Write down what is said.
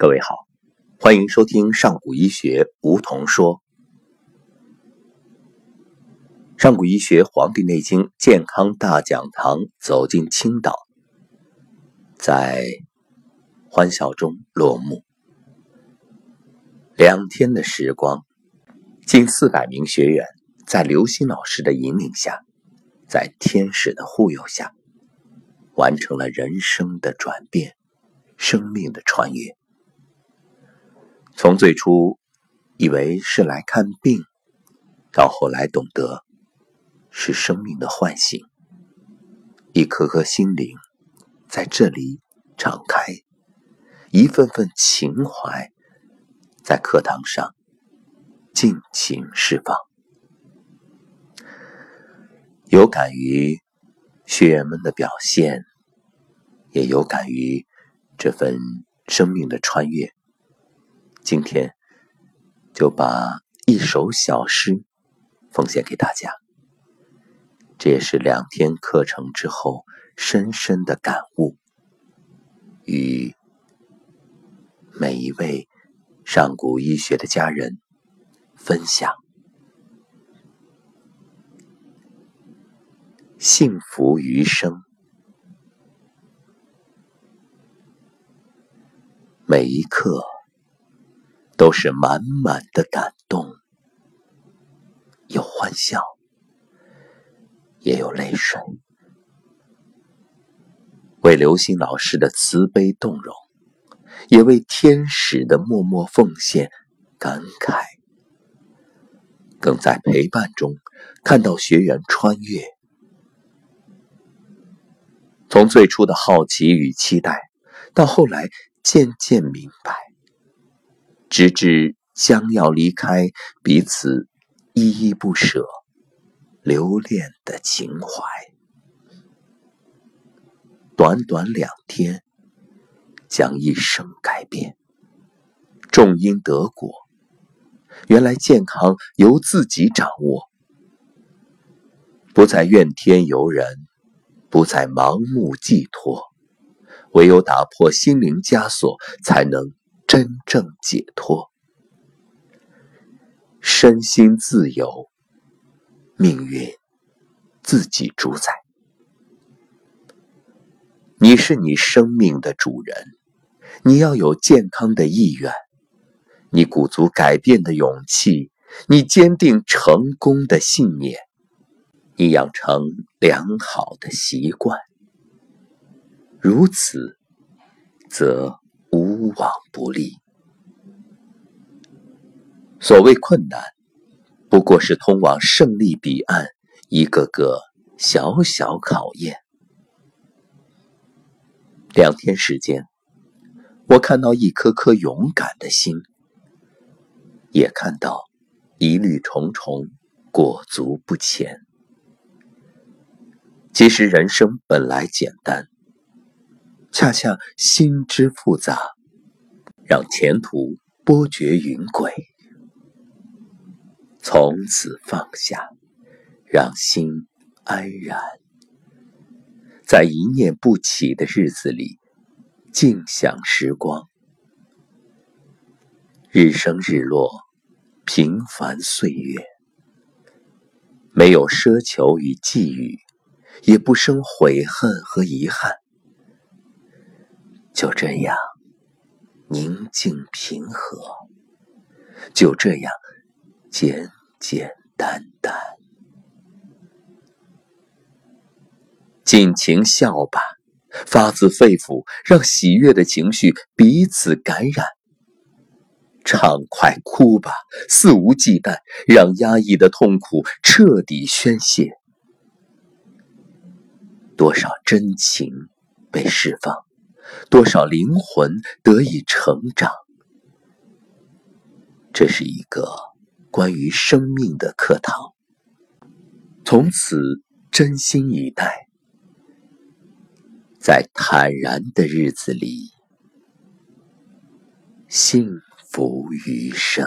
各位好，欢迎收听上古医学梧桐说。上古医学《黄帝内经健康大讲堂》走进青岛，在欢笑中落幕。两天的时光，近四百名学员在刘星老师的引领下，在天使的护佑下，完成了人生的转变，生命的穿越。从最初以为是来看病，到后来懂得是生命的唤醒，一颗颗心灵在这里敞开，一份份情怀在课堂上尽情释放。有感于学员们的表现，也有感于这份生命的穿越。今天就把一首小诗奉献给大家，这也是两天课程之后深深的感悟，与每一位上古医学的家人分享。幸福余生，每一刻。都是满满的感动，有欢笑，也有泪水。为刘星老师的慈悲动容，也为天使的默默奉献感慨，更在陪伴中看到学员穿越，从最初的好奇与期待，到后来渐渐明白。直至将要离开，彼此依依不舍，留恋的情怀。短短两天，将一生改变。种因得果，原来健康由自己掌握，不再怨天尤人，不再盲目寄托，唯有打破心灵枷锁，才能。真正解脱，身心自由，命运自己主宰。你是你生命的主人，你要有健康的意愿，你鼓足改变的勇气，你坚定成功的信念，你养成良好的习惯。如此，则。无往不利。所谓困难，不过是通往胜利彼岸一个个小小考验。两天时间，我看到一颗颗勇敢的心，也看到疑虑重重、裹足不前。其实人生本来简单。恰恰心之复杂，让前途波谲云诡。从此放下，让心安然，在一念不起的日子里，静享时光。日升日落，平凡岁月，没有奢求与寄予，也不生悔恨和遗憾。就这样宁静平和，就这样简简单单，尽情笑吧，发自肺腑，让喜悦的情绪彼此感染；畅快哭吧，肆无忌惮，让压抑的痛苦彻底宣泄。多少真情被释放。多少灵魂得以成长，这是一个关于生命的课堂。从此真心以待，在坦然的日子里，幸福余生。